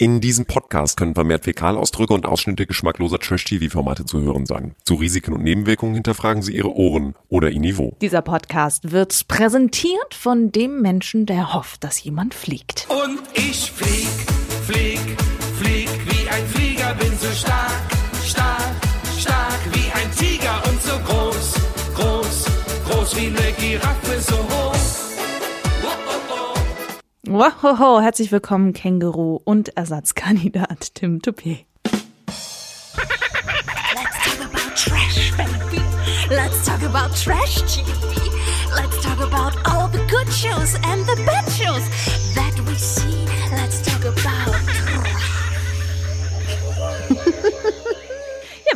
In diesem Podcast können vermehrt Fäkalausdrücke und Ausschnitte geschmackloser Trash-TV-Formate zu hören sein. Zu Risiken und Nebenwirkungen hinterfragen Sie Ihre Ohren oder Ihr Niveau. Dieser Podcast wird präsentiert von dem Menschen, der hofft, dass jemand fliegt. Und ich flieg, flieg, flieg wie ein Flieger, Wahoho, herzlich willkommen, Känguru und Ersatzkandidat Tim Toupé. Let's talk about trash, baby. Let's talk about trash TV. Let's talk about all the good shows and the bad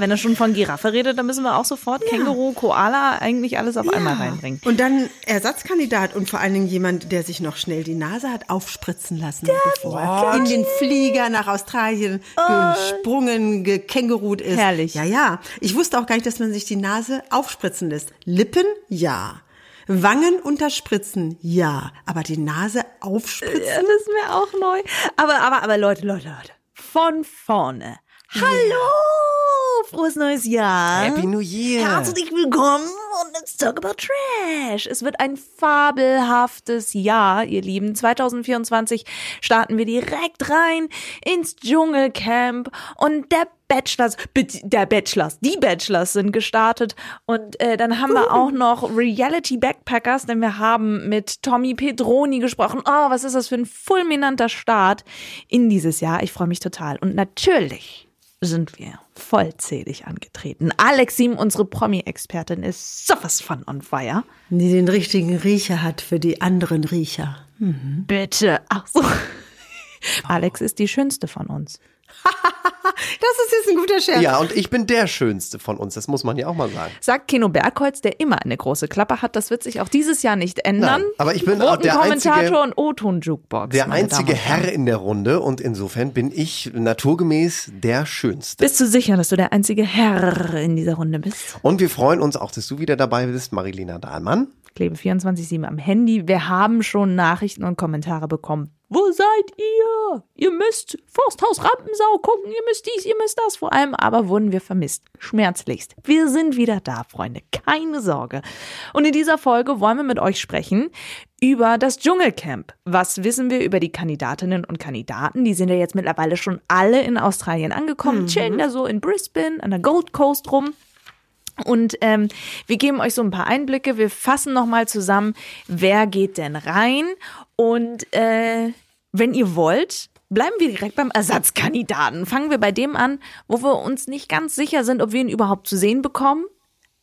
wenn er schon von Giraffe redet, dann müssen wir auch sofort Känguru, Koala, eigentlich alles auf einmal reinbringen. Und dann Ersatzkandidat und vor allen Dingen jemand, der sich noch schnell die Nase hat aufspritzen lassen, bevor er in den Flieger nach Australien gesprungen, gekängurut ist. Herrlich. Ja, ja. Ich wusste auch gar nicht, dass man sich die Nase aufspritzen lässt. Lippen, ja. Wangen unterspritzen, ja. Aber die Nase aufspritzen? Ja, das ist mir auch neu. Aber, aber, aber Leute, Leute, Leute. Von vorne. Hallo! Frohes neues Jahr. Happy New Year. Herzlich willkommen und let's talk about trash. Es wird ein fabelhaftes Jahr, ihr Lieben. 2024 starten wir direkt rein ins Dschungelcamp und der Bachelors, der Bachelors, die Bachelors sind gestartet und äh, dann haben wir auch noch Reality Backpackers, denn wir haben mit Tommy Pedroni gesprochen. Oh, was ist das für ein fulminanter Start in dieses Jahr. Ich freue mich total und natürlich sind wir vollzählig angetreten. Alexim, unsere Promi-Expertin, ist sowas von on fire. Die den richtigen Riecher hat für die anderen Riecher. Bitte. Ach so. Alex ist die schönste von uns. Das ist jetzt ein guter Scherz. Ja, und ich bin der Schönste von uns, das muss man ja auch mal sagen. Sagt Keno Bergholz, der immer eine große Klappe hat. Das wird sich auch dieses Jahr nicht ändern. Nein, aber ich bin auch der Kommentator einzige- und O-Ton-Jukebox. Der einzige. Herr in der Runde und insofern bin ich naturgemäß der Schönste. Bist du sicher, dass du der einzige Herr in dieser Runde bist? Und wir freuen uns auch, dass du wieder dabei bist, Marilena Dahlmann. Klebe 24-7 am Handy. Wir haben schon Nachrichten und Kommentare bekommen. Wo seid ihr? Ihr müsst Forsthaus Rampensau gucken, ihr müsst dies, ihr müsst das. Vor allem aber wurden wir vermisst. Schmerzlichst. Wir sind wieder da, Freunde. Keine Sorge. Und in dieser Folge wollen wir mit euch sprechen über das Dschungelcamp. Was wissen wir über die Kandidatinnen und Kandidaten? Die sind ja jetzt mittlerweile schon alle in Australien angekommen, chillen da so in Brisbane, an der Gold Coast rum. Und ähm, wir geben euch so ein paar Einblicke. Wir fassen nochmal zusammen, wer geht denn rein. Und äh, wenn ihr wollt, bleiben wir direkt beim Ersatzkandidaten. Fangen wir bei dem an, wo wir uns nicht ganz sicher sind, ob wir ihn überhaupt zu sehen bekommen.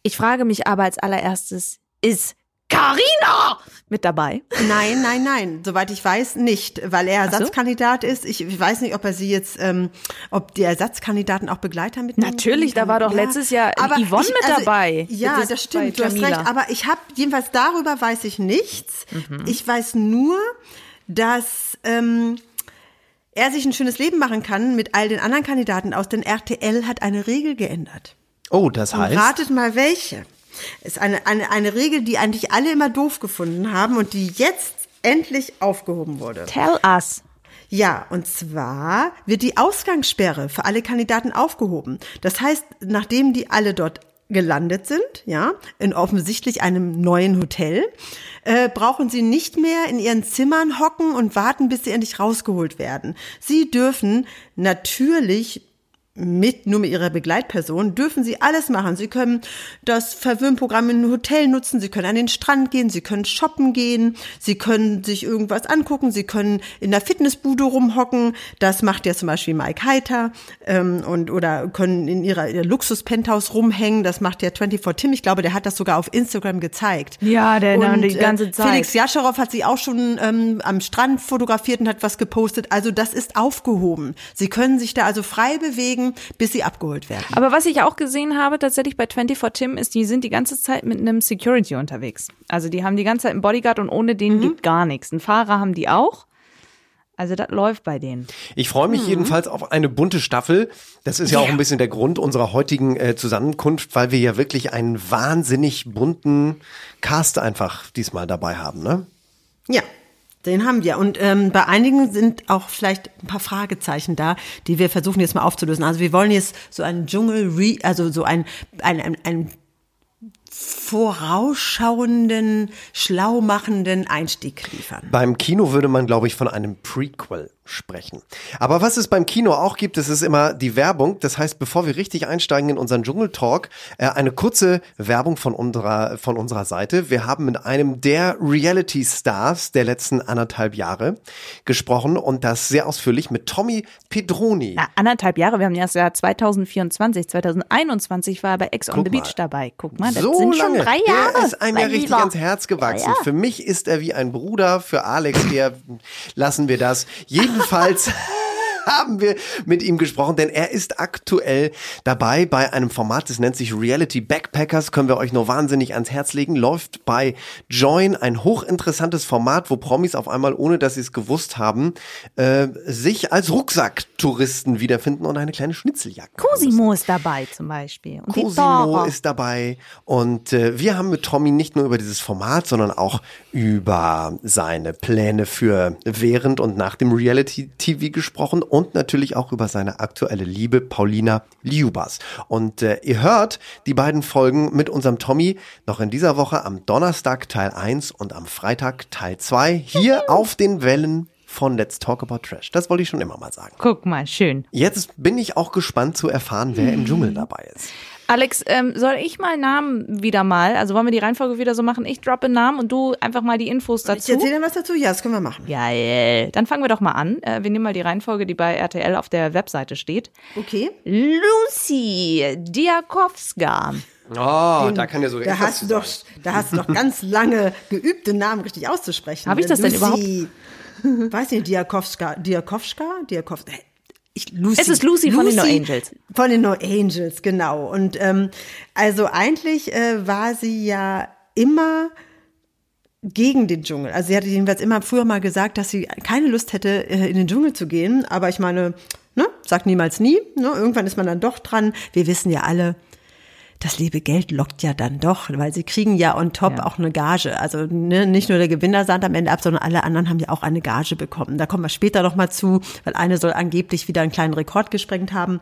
Ich frage mich aber als allererstes, ist Carina mit dabei? Nein, nein, nein. Soweit ich weiß, nicht, weil er Ach so. Ersatzkandidat ist. Ich, ich weiß nicht, ob er sie jetzt, ähm, ob die Ersatzkandidaten auch Begleiter mitnehmen. Natürlich, da war doch letztes Jahr Yvonne mit dabei. Ja, Das das stimmt, du hast recht. Aber ich habe, jedenfalls darüber weiß ich nichts. Mhm. Ich weiß nur, dass ähm, er sich ein schönes Leben machen kann mit all den anderen Kandidaten aus, denn RTL hat eine Regel geändert. Oh, das Und heißt, ratet mal welche. Ist eine, eine, eine Regel, die eigentlich alle immer doof gefunden haben und die jetzt endlich aufgehoben wurde. Tell us. Ja, und zwar wird die Ausgangssperre für alle Kandidaten aufgehoben. Das heißt, nachdem die alle dort gelandet sind, ja, in offensichtlich einem neuen Hotel, äh, brauchen sie nicht mehr in ihren Zimmern hocken und warten, bis sie endlich rausgeholt werden. Sie dürfen natürlich mit, nur mit ihrer Begleitperson, dürfen sie alles machen. Sie können das Verwöhnprogramm in einem Hotel nutzen, sie können an den Strand gehen, sie können shoppen gehen, sie können sich irgendwas angucken, sie können in der Fitnessbude rumhocken. Das macht ja zum Beispiel Mike Heiter ähm, und oder können in ihrer, ihrer Luxus-Penthouse rumhängen. Das macht ja 24 Tim. Ich glaube, der hat das sogar auf Instagram gezeigt. Ja, der- und, die ganze äh, Zeit. Felix Jascharow hat sich auch schon ähm, am Strand fotografiert und hat was gepostet. Also das ist aufgehoben. Sie können sich da also frei bewegen, bis sie abgeholt werden. Aber was ich auch gesehen habe, tatsächlich bei 24 Tim, ist, die sind die ganze Zeit mit einem Security unterwegs. Also die haben die ganze Zeit einen Bodyguard und ohne den gibt gar nichts. Einen Fahrer haben die auch. Also das läuft bei denen. ich freue Mhm. mich jedenfalls auf eine bunte Staffel. Das ist ja, auch ein bisschen der Grund unserer heutigen äh, Zusammenkunft, weil wir ja wirklich einen wahnsinnig bunten Cast einfach diesmal dabei haben, ne? Ja. Den haben wir. Und ähm, bei einigen sind auch vielleicht ein paar Fragezeichen da, die wir versuchen jetzt mal aufzulösen. Also wir wollen jetzt so einen Dschungel, also so ein, ein, ein, ein vorausschauenden, schlaumachenden Einstieg liefern. Beim Kino würde man, glaube ich, von einem Prequel sprechen. Aber was es beim Kino auch gibt, das ist immer die Werbung. Das heißt, bevor wir richtig einsteigen in unseren Dschungeltalk, äh, eine kurze Werbung von unserer, von unserer Seite. Wir haben mit einem der Reality Stars der letzten anderthalb Jahre gesprochen und das sehr ausführlich mit Tommy Pedroni. Na, anderthalb Jahre, wir haben ja das Jahr 2024, 2021 war er bei Ex on Guck the Beach mal. dabei. Guck mal, das so sind lange. schon drei Jahre. Der ist einem ja richtig ans Herz gewachsen. Ja, ja. Für mich ist er wie ein Bruder, für Alex eher lassen wir das. Jedenfalls haben wir mit ihm gesprochen, denn er ist aktuell dabei bei einem Format, das nennt sich Reality Backpackers, können wir euch nur wahnsinnig ans Herz legen, läuft bei Join, ein hochinteressantes Format, wo Promis auf einmal, ohne dass sie es gewusst haben, äh, sich als Rucksacktouristen wiederfinden und eine kleine Schnitzeljagd. Cosimo ist dabei zum Beispiel. Und Cosimo ist dabei und äh, wir haben mit Tommy nicht nur über dieses Format, sondern auch über seine Pläne für während und nach dem Reality-TV gesprochen und natürlich auch über seine aktuelle Liebe Paulina Liubas. Und äh, ihr hört die beiden Folgen mit unserem Tommy noch in dieser Woche am Donnerstag Teil 1 und am Freitag Teil 2 hier auf den Wellen von Let's Talk About Trash. Das wollte ich schon immer mal sagen. Guck mal, schön. Jetzt bin ich auch gespannt zu erfahren, wer im Dschungel dabei ist. Alex, ähm, soll ich mal Namen wieder mal, also wollen wir die Reihenfolge wieder so machen? Ich droppe Namen und du einfach mal die Infos Ich dazu. erzähle dir was dazu? Ja, das können wir machen. Geil. Dann fangen wir doch mal an. Äh, wir nehmen mal die Reihenfolge, die bei RTL auf der Webseite steht. Okay. Lucy Diakowska. Oh, da kann ja so Da hast du doch, da hast du doch ganz lange geübt, den Namen richtig auszusprechen. Hab ich das denn Lucy, Weiß nicht, Diakowska, Diakowska, Diakowska. Ich, Lucy, Es ist Lucy von den No Angels. Von den No Angels, genau. Und ähm, also eigentlich äh, war sie ja immer gegen den Dschungel. Also sie hatte jedenfalls immer früher mal gesagt, dass sie keine Lust hätte, äh, in den Dschungel zu gehen. Aber ich meine, ne, sagt niemals nie. Ne? Irgendwann ist man dann doch dran. Wir wissen ja alle, das liebe Geld lockt ja dann doch, weil sie kriegen ja on top Ja. auch eine Gage. Also ne, nicht nur der Gewinner sahnt am Ende ab, sondern alle anderen haben ja auch eine Gage bekommen. Da kommen wir später noch mal zu, weil eine soll angeblich wieder einen kleinen Rekord gesprengt haben.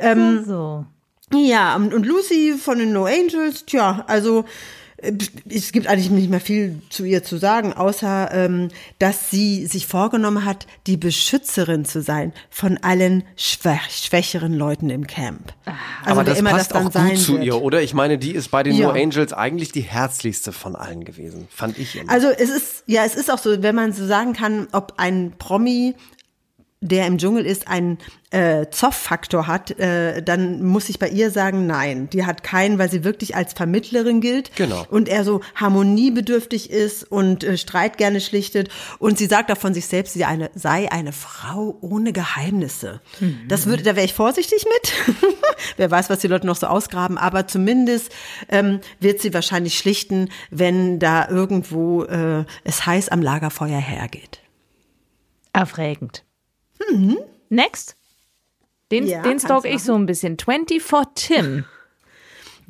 Ähm, So. Ja, und Lucy von den No Angels, tja, also es gibt eigentlich nicht mehr viel zu ihr zu sagen, außer ähm, dass sie sich vorgenommen hat, die Beschützerin zu sein von allen schwach, schwächeren Leuten im Camp. Also Aber das immer passt das auch sein gut zu wird. ihr, oder? Ich meine, die ist bei den Ja. No Angels eigentlich die herzlichste von allen gewesen, fand ich immer. Also es ist, ja, es ist auch so, wenn man so sagen kann, ob ein Promi, der im Dschungel ist, einen äh, Zoff-Faktor hat, äh, dann muss ich bei ihr sagen, nein, die hat keinen, weil sie wirklich als Vermittlerin gilt. Genau. Und er so harmoniebedürftig ist und äh, Streit gerne schlichtet. Und sie sagt auch von sich selbst, sie eine, sei eine Frau ohne Geheimnisse. Das würde, da wäre ich vorsichtig mit. Wer weiß, was die Leute noch so ausgraben, aber zumindest ähm, wird sie wahrscheinlich schlichten, wenn da irgendwo äh, es heiß am Lagerfeuer hergeht. Erfragend. Next. Den, Ja, den stalk ich so ein bisschen. 24 Tim.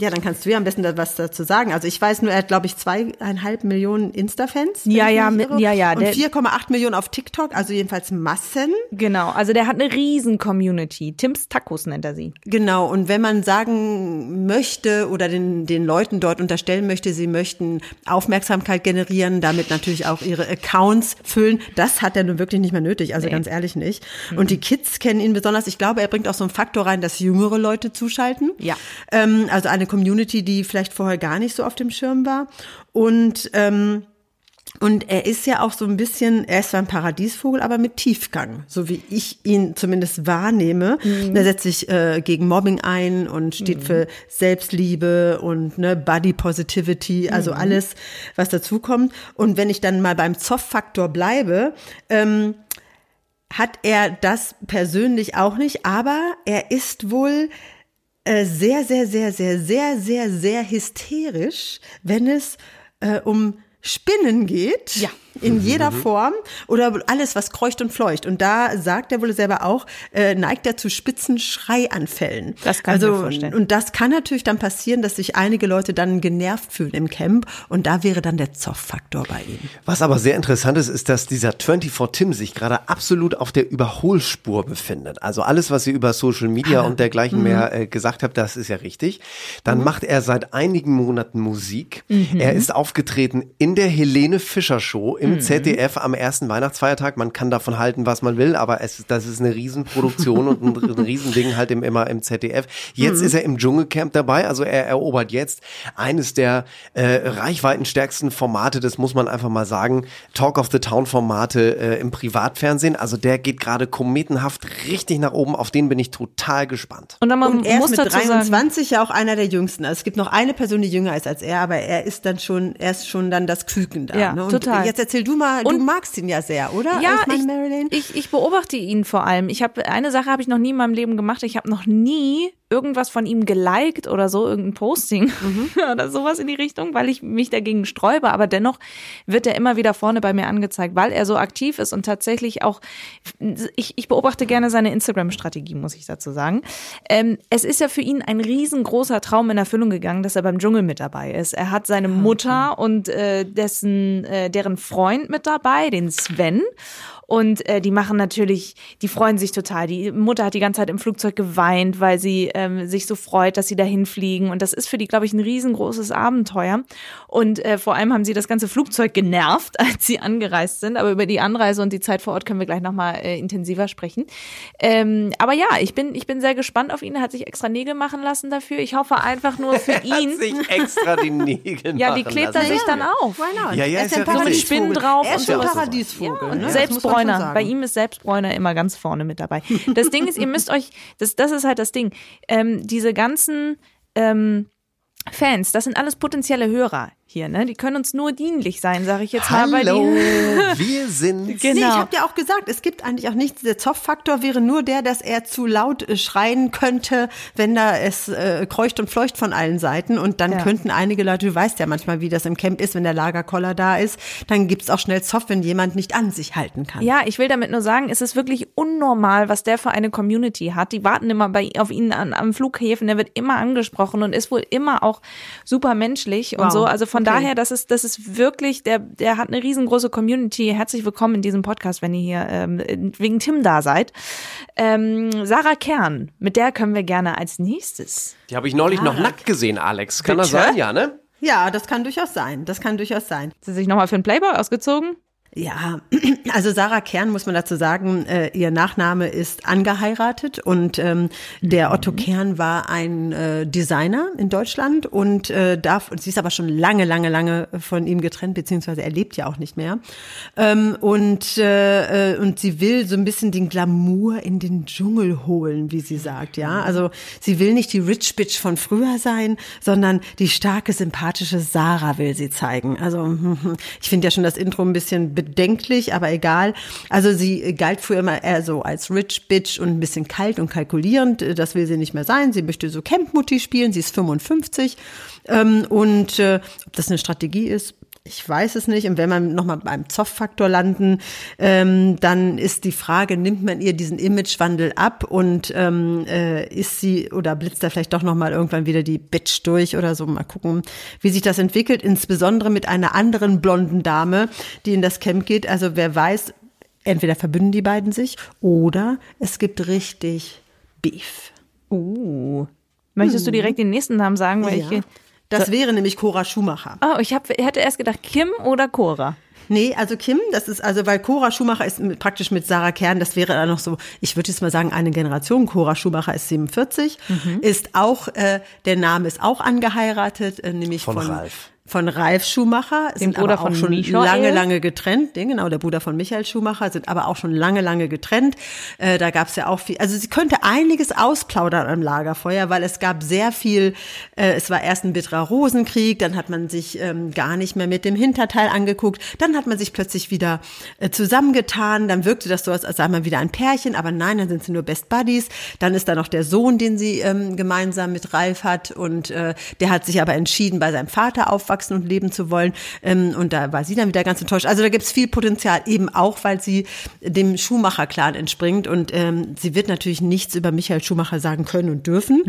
Ja, dann kannst du ja am besten da was dazu sagen. Also ich weiß nur, er hat, glaube ich, zweieinhalb Millionen Insta-Fans. Ja, ja, ja, ja, Und der- 4,8 Millionen auf TikTok, also jedenfalls Massen. Genau, also der hat eine riesen Community. Tims Tacos nennt er sie. Genau, und wenn man sagen möchte oder den, den Leuten dort unterstellen möchte, sie möchten Aufmerksamkeit generieren, damit natürlich auch ihre Accounts füllen, das hat er nun wirklich nicht mehr nötig, also ganz ehrlich nicht. Und die Kids kennen ihn besonders. Ich glaube, er bringt auch so einen Faktor rein, dass jüngere Leute zuschalten. Ja. Ähm, also eine Community, die vielleicht vorher gar nicht so auf dem Schirm war. Und ähm, und er ist ja auch so ein bisschen, er ist zwar ein Paradiesvogel, aber mit Tiefgang, so wie ich ihn zumindest wahrnehme. Er setzt sich äh, gegen Mobbing ein und steht für Selbstliebe und ne, Body Positivity, also alles, was dazukommt. Und wenn ich dann mal beim Zoff-Faktor bleibe, ähm, hat er das persönlich auch nicht, aber er ist wohl sehr, sehr, sehr, sehr, sehr, sehr, sehr hysterisch, wenn es äh, um Spinnen geht. Ja. In jeder Form oder alles, was kreucht und fleucht. Und da sagt er wohl selber auch, äh, neigt er zu spitzen Schreianfällen. Das kann ich also, mir vorstellen. Und das kann natürlich dann passieren, dass sich einige Leute dann genervt fühlen im Camp. Und da wäre dann der Zoff-Faktor bei ihm. Was aber sehr interessant ist, ist, dass dieser 24 Tim sich gerade absolut auf der Überholspur befindet. Also alles, was ihr über Social Media und dergleichen mehr äh, gesagt habt, das ist ja richtig. Dann macht er seit einigen Monaten Musik. Er ist aufgetreten in der Helene Fischer Show im ZDF am ersten Weihnachtsfeiertag. Man kann davon halten, was man will, aber es, das ist eine Riesenproduktion und ein, ein Riesending halt im, immer im ZDF. Jetzt ist er im Dschungelcamp dabei, also er erobert jetzt eines der äh, reichweitenstärksten Formate, das muss man einfach mal sagen, Talk of the Town Formate äh, im Privatfernsehen. Also der geht gerade kometenhaft richtig nach oben, auf den bin ich total gespannt. Und dann man Und er muss ist mit dazu sagen, 23 ja auch einer der jüngsten. Also es gibt noch eine Person, die jünger ist als er, aber er ist dann schon, er ist schon dann das Küken da. Ja, ne? Und total. jetzt erzähl du mal, du Und- magst ihn ja sehr, oder? Ja, meine ich, Marilyn. ich, ich beobachte ihn vor allem. Ich habe eine Sache habe ich noch nie in meinem Leben gemacht. Ich habe noch nie irgendwas von ihm geliked oder so, irgendein Posting oder sowas in die Richtung, weil ich mich dagegen sträube. Aber dennoch wird er immer wieder vorne bei mir angezeigt, weil er so aktiv ist und tatsächlich auch, ich, ich beobachte gerne seine Instagram-Strategie, muss ich dazu sagen. Ähm, es ist ja für ihn ein riesengroßer Traum in Erfüllung gegangen, dass er beim Dschungel mit dabei ist. Er hat seine Mutter und äh, dessen, äh, deren Freund mit dabei, den Sven. Und äh, die machen natürlich, die freuen sich total. Die Mutter hat die ganze Zeit im Flugzeug geweint, weil sie ähm, sich so freut, dass sie dahin fliegen. Und das ist für die, glaube ich, ein riesengroßes Abenteuer. Und äh, vor allem haben sie das ganze Flugzeug genervt, als sie angereist sind. Aber über die Anreise und die Zeit vor Ort können wir gleich nochmal äh, intensiver sprechen. Ähm, aber ja, ich bin, ich bin sehr gespannt auf ihn. Er hat sich extra Nägel machen lassen dafür. Ich hoffe einfach nur für ihn. Hat sich extra die Nägel Ja, die machen klebt er lassen. sich dann auf. Why not? Ja, ja, er ist ein ja richtig. Paradiesvogel. Spinnen drauf Er und ist ein so. Paradiesvogel. Und ne? Das sagen. Bei ihm ist Selbstbräuner immer ganz vorne mit dabei. Das Ding ist, ihr müsst euch, das, das ist halt das Ding. Ähm, diese ganzen ähm, Fans, das sind alles potenzielle Hörer hier, ne? Die können uns nur dienlich sein, sage ich jetzt mal bei Hallo, wir sind Nee, ich Genau. habe ja auch gesagt, es gibt eigentlich auch nichts. Der Zoff-Faktor wäre nur der, dass er zu laut äh, schreien könnte, wenn da es äh, kreucht und fleucht von allen Seiten. Und dann Ja. könnten einige Leute, du weißt ja manchmal, wie das im Camp ist, wenn der Lagerkoller da ist, dann gibt's auch schnell Zoff, wenn jemand nicht an sich halten kann. Ja, ich will damit nur sagen, es ist wirklich unnormal, was der für eine Community hat. Die warten immer bei, auf ihn an, am Flughäfen, der wird immer angesprochen und ist wohl immer auch super menschlich und Wow. so. Also von Okay. daher, das ist, das ist wirklich, der, der hat eine riesengroße Community. Herzlich willkommen in diesem Podcast, wenn ihr hier ähm, wegen Tim da seid. Ähm, Sarah Kern, mit der können wir gerne als nächstes. Die habe ich neulich noch nackt gesehen, Alex. Kann das Bitte? sein? Ja, ne? Ja, das kann durchaus sein. Das kann durchaus sein. Hat sie sich nochmal für einen Playboy ausgezogen? Ja, also Sarah Kern muss man dazu sagen, äh, ihr Nachname ist angeheiratet und ähm, der Otto Kern war ein äh, Designer in Deutschland und äh, darf, sie ist aber schon lange, lange, lange von ihm getrennt, beziehungsweise er lebt ja auch nicht mehr. Ähm, und, äh, äh, und sie will so ein bisschen den Glamour in den Dschungel holen, wie sie sagt, ja. Also sie will nicht die Rich Bitch von früher sein, sondern die starke, sympathische Sarah will sie zeigen. Also ich finde ja schon das Intro ein bisschen bedenklich, aber egal. Also sie galt früher immer eher so als Rich Bitch und ein bisschen kalt und kalkulierend. Das will sie nicht mehr sein. Sie möchte so Campmutti spielen. Sie ist 55. Ähm, und äh, ob das eine Strategie ist, ich weiß es nicht. Und wenn man nochmal beim Zoff-Faktor landen, ähm, dann ist die Frage, nimmt man ihr diesen Imagewandel ab und ähm, äh, ist sie oder blitzt da vielleicht doch nochmal irgendwann wieder die Bitch durch oder so. Mal gucken, wie sich das entwickelt, insbesondere mit einer anderen blonden Dame, die in das Camp geht. Also wer weiß, entweder verbünden die beiden sich oder es gibt richtig Beef. Uh. Möchtest du direkt den nächsten Namen sagen? Weil Ja. ich, Das wäre nämlich Cora Schumacher. oh, ich hab, ich hätte erst gedacht, Kim oder Cora. Nee, also Kim, das ist also, weil Cora Schumacher ist mit, praktisch mit Sarah Kern, das wäre dann noch so, ich würde jetzt mal sagen, eine Generation. Cora Schumacher ist 47, ist auch, äh, der Name ist auch angeheiratet, äh, nämlich Von von, Ralf. Von Ralf Schumacher, sind Bruder aber auch von schon Michael. lange, lange getrennt. Den, genau, der Bruder von Michael Schumacher, sind aber auch schon lange, lange getrennt. Äh, da gab es ja auch viel, also sie könnte einiges ausplaudern am Lagerfeuer, weil es gab sehr viel, äh, es war erst ein bitterer Rosenkrieg, dann hat man sich ähm, gar nicht mehr mit dem Hinterteil angeguckt, dann hat man sich plötzlich wieder äh, zusammengetan, dann wirkte das so, als sei man wieder ein Pärchen, aber nein, dann sind sie nur Best Buddies. Dann ist da noch der Sohn, den sie ähm, gemeinsam mit Ralf hat und äh, der hat sich aber entschieden, bei seinem Vater aufwachsen aufwachsen und leben zu wollen. Ähm, und da war sie dann wieder ganz enttäuscht. Also da gibt's viel Potenzial, eben auch, weil sie dem Schumacher-Clan entspringt. Und ähm, sie wird natürlich nichts über Michael Schumacher sagen können und dürfen.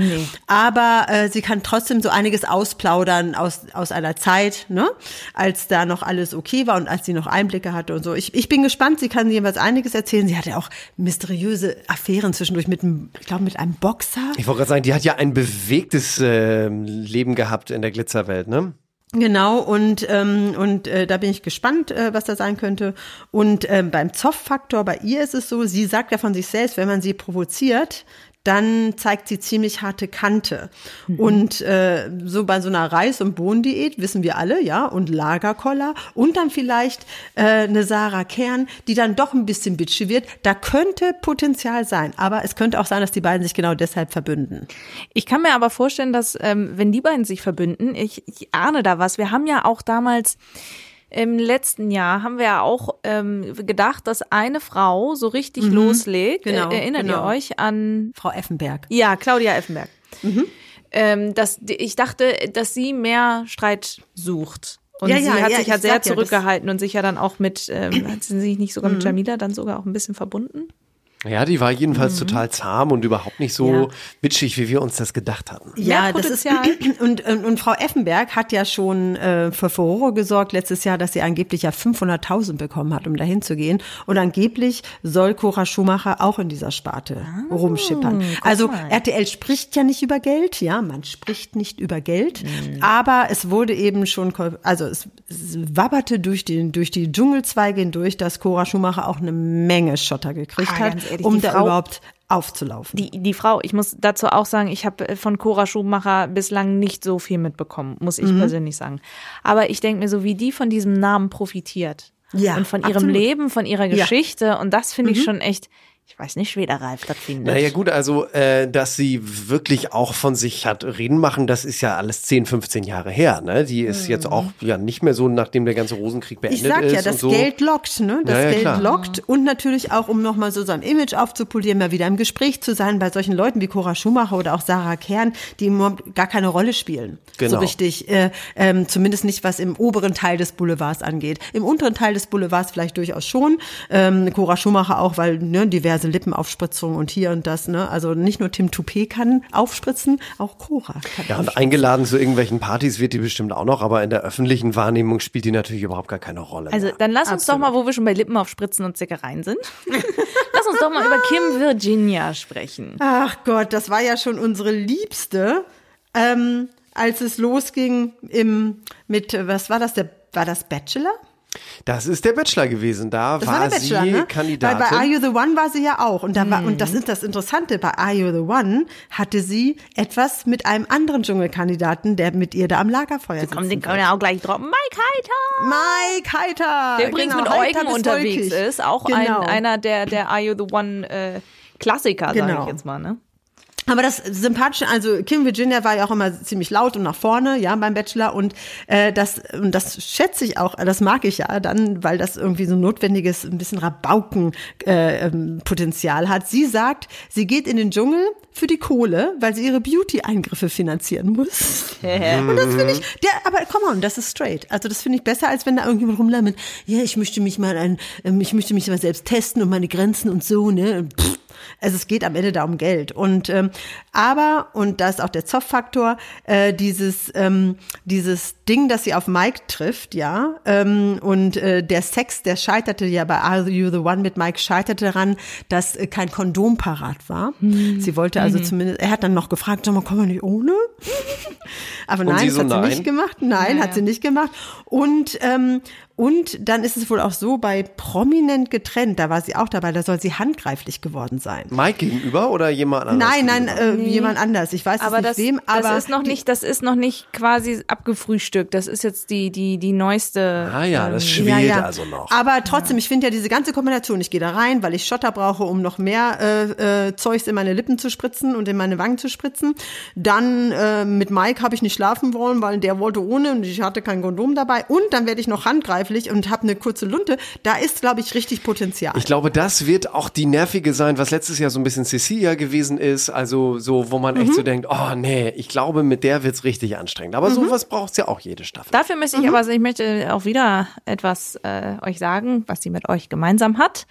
Aber äh, sie kann trotzdem so einiges ausplaudern aus, aus einer Zeit, ne? als da noch alles okay war und als sie noch Einblicke hatte und so. Ich, ich bin gespannt, sie kann jeweils einiges erzählen. Sie hatte auch mysteriöse Affären zwischendurch mit einem, ich glaube, mit einem Boxer. Ich wollte gerade sagen, die hat ja ein bewegtes äh, Leben gehabt in der Glitzerwelt, ne? Genau, und, ähm, und äh, da bin ich gespannt, äh, was da sein könnte. Und ähm, beim Zoff-Faktor, bei ihr ist es so, sie sagt ja von sich selbst, wenn man sie provoziert, dann zeigt sie ziemlich harte Kante. Und äh, so bei so einer Reis- und Bohnendiät, wissen wir alle, ja, und Lagerkoller und dann vielleicht äh, eine Sarah Kern, die dann doch ein bisschen bitchy wird. Da könnte Potenzial sein, aber es könnte auch sein, dass die beiden sich genau deshalb verbünden. Ich kann mir aber vorstellen, dass ähm, wenn die beiden sich verbünden, ich, ich ahne da was. Wir haben ja auch damals im letzten Jahr haben wir ja auch ähm, gedacht, dass eine Frau so richtig loslegt. Genau, äh, erinnert genau. ihr euch an Frau Effenberg. ja Claudia Effenberg? Ähm, dass ich dachte, dass sie mehr Streit sucht. Und Ja, sie ja, hat ja, sich ja sehr zurückgehalten und sich ja dann auch mit, ähm, hat sie sich nicht sogar mit Jamila dann sogar auch ein bisschen verbunden? Ja, die war jedenfalls total zahm und überhaupt nicht so Ja. bitchig, wie wir uns das gedacht hatten. Mehr das ist Potenzial. und, und, und Frau Effenberg hat ja schon äh, für Furore gesorgt letztes Jahr, dass sie angeblich ja 500.000 bekommen hat, um dahin zu gehen. Und angeblich soll Cora Schumacher auch in dieser Sparte rumschippern. Also RTL spricht ja nicht über Geld, ja, man spricht nicht über Geld, aber es wurde eben schon, also es, es wabberte durch die durch die Dschungelzweige hindurch, dass Cora Schumacher auch eine Menge Schotter gekriegt Ah, hat, ganz ehrlich, um da Frau- überhaupt aufzulaufen. Die, die Frau, ich muss dazu auch sagen, ich habe von Cora Schumacher bislang nicht so viel mitbekommen, muss ich Mhm. persönlich sagen. Aber ich denke mir so, wie die von diesem Namen profitiert. Ja, und von ihrem absolut. Leben, von ihrer Ja. Mhm. Geschichte. Und das finde ich schon echt, ich weiß nicht, wie der Ralf das findet. Naja gut, also äh, dass sie wirklich auch von sich hat reden machen, das ist ja alles 10, 15 Jahre her. Ne? Die ist jetzt auch ja nicht mehr so, nachdem der ganze Rosenkrieg beendet Ich sag ist. ja, das so. Geld lockt, ne? Das Ja, ja, Geld klar. lockt und natürlich auch, um nochmal so sein Image aufzupolieren, mal wieder im Gespräch zu sein bei solchen Leuten wie Cora Schumacher oder auch Sarah Kern, die überhaupt gar keine Rolle spielen. Genau. So richtig, äh, ähm, zumindest nicht, was im oberen Teil des Boulevards angeht. Im unteren Teil des Boulevards vielleicht durchaus schon. Ähm, Cora Schumacher auch, weil ne, diverse Lippenaufspritzungen und hier und das, ne? Also nicht nur Tim Toupet kann aufspritzen, auch Cora kann Ja, und eingeladen zu irgendwelchen Partys wird die bestimmt auch noch, aber in der öffentlichen Wahrnehmung spielt die natürlich überhaupt gar keine Rolle. Also mehr. dann lass uns doch mal, wo wir schon bei Lippen aufspritzen und Zickereien sind, lass uns doch mal über Kim Virginia sprechen. Ach Gott, das war ja schon unsere Liebste, ähm, als es losging im mit was war das der war das Bachelor? Das ist der Bachelor gewesen. Da Das war, war, der Bachelor, sie ne? Kandidatin. Weil bei Are You the One war sie ja auch und da war und das ist das Interessante bei Are You the One hatte sie etwas mit einem anderen Dschungelkandidaten, der mit ihr da am Lagerfeuer sitzt. Komm, den können wir auch gleich droppen. Mike Heiter! Mike Heiter, Der übrigens genau, mit Eugen unterwegs wolkig. ist. Auch genau. ein, einer der, der Are You the One äh, Klassiker, sage Genau. ich jetzt mal. Ne? Aber das Sympathische, also Kim Virginia war ja auch immer ziemlich laut und nach vorne, ja, beim Bachelor und äh, das und das schätze ich auch, das mag ich ja dann, weil das irgendwie so ein notwendiges, ein bisschen Rabauken äh, ähm, hat. Sie sagt, sie geht in den Dschungel für die Kohle, weil sie ihre Beauty-Eingriffe finanzieren muss. und das finde ich, der, aber come on, das ist straight. Also das finde ich besser, als wenn da irgendjemand rumlammert, ja, ich möchte mich mal ein, ähm, ich möchte mich mal selbst testen und meine Grenzen und so, ne. Pff. Also es geht am Ende da um Geld. Und ähm, aber, und da ist auch der Zoff-Faktor, äh, dieses, ähm, dieses Ding, das sie auf Mike trifft, ja, ähm, und äh, der Sex, der scheiterte ja bei Are You the One mit Mike, scheiterte daran, dass äh, kein Kondom parat war. Sie wollte also zumindest, er hat dann noch gefragt, sag mal, kommen wir nicht ohne? Aber nein, sie das so, hat sie nein? nicht gemacht. Nein, hat sie nicht gemacht. Und, ähm, und dann ist es wohl auch so, bei Prominent getrennt, da war sie auch dabei, da soll sie handgreiflich geworden sein. Mike gegenüber oder jemand anderes? Nein, nein, äh, jemand anders. Ich weiß Aber es nicht das, wem, aber das ist noch nicht, das ist noch nicht quasi abgefrühstückt. Das ist jetzt die, die, die neueste. Ah ja, das ähm, schwelt also noch. Aber trotzdem, ich finde ja diese ganze Kombination, ich gehe da rein, weil ich Schotter brauche, um noch mehr äh, äh, Zeugs in meine Lippen zu spritzen und in meine Wangen zu spritzen. Dann äh, mit Mike habe ich nicht schlafen wollen, weil der wollte ohne und ich hatte kein Kondom dabei. Und dann werde ich noch handgreiflich unsterblich und habe eine kurze Lunte, da ist, glaube ich, richtig Potenzial. Ich glaube, das wird auch die nervige sein, was letztes Jahr so ein bisschen Cecilia gewesen ist. Also so, wo man echt so denkt, oh nee, ich glaube, mit der wird's richtig anstrengend. Aber sowas braucht's ja auch jede Staffel. Dafür möchte ich aber, ich möchte auch wieder etwas äh, euch sagen, was sie mit euch gemeinsam hat.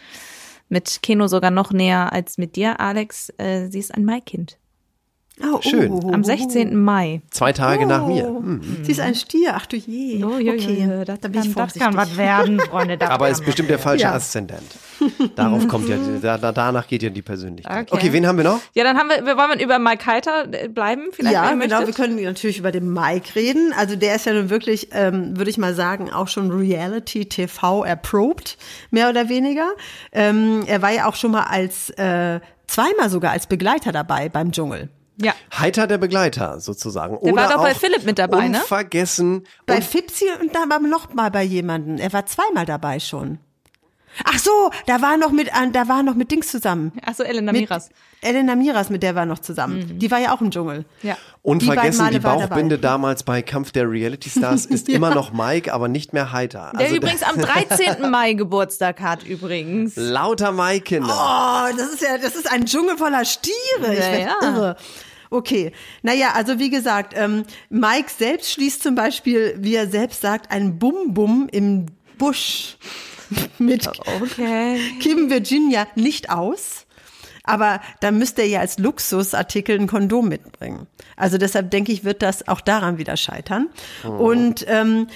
Mit Keno sogar noch näher als mit dir, Alex. Äh, sie ist ein Maikind. Oh, Schön. oh, oh, Am 16. Mai. Zwei Tage nach mir. Oh, Hm. Sie ist ein Stier, ach du je. okay, das, da bin ich kann, das vorsichtig. kann was werden, Freunde. Das Aber kann ist bestimmt der falsche Ja. Aszendent. Darauf kommt ja, da, da, danach geht ja die Persönlichkeit. Okay. Okay, wen haben wir noch? Ja, dann haben wir, wir wollen über Mike Heiter äh, bleiben, vielleicht, Ja, genau. Wir können natürlich über den Mike reden. Also der ist ja nun wirklich, ähm, würde ich mal sagen, auch schon Reality-TV erprobt, mehr oder weniger. Ähm, er war ja auch schon mal als, äh, zweimal sogar als Begleiter dabei beim Dschungel. Ja. Heiter der Begleiter sozusagen. Der Oder war doch bei Philipp mit dabei, ne? Bei Unvergessen. Oh. Und Fipsi und da war noch mal bei jemandem. Er war zweimal dabei schon. Ach so, da war noch mit, an- da war noch mit Dings zusammen. Achso, Elena Mit Miras. Elena Miras, mit der war noch zusammen. Die war ja auch im Dschungel. Ja. Beiden die war er Bauchbinde dabei. damals bei Kampf der Reality Stars ist immer noch Mike, aber nicht mehr Heiter. Der Also übrigens am 13. Mai Geburtstag hat, übrigens. lauter Mike-Kinder. Oh, das ist ja, das ist ein Dschungel voller Stiere. Ich Ja, werd ja. irre. Okay, naja, also wie gesagt, ähm, Mike selbst schließt zum Beispiel, wie er selbst sagt, ein Bum-Bum im Busch mit Okay. Kim Virginia nicht aus. Aber da müsste er ja als Luxusartikel ein Kondom mitbringen. Also deshalb denke ich, wird das auch daran wieder scheitern. Und ähm,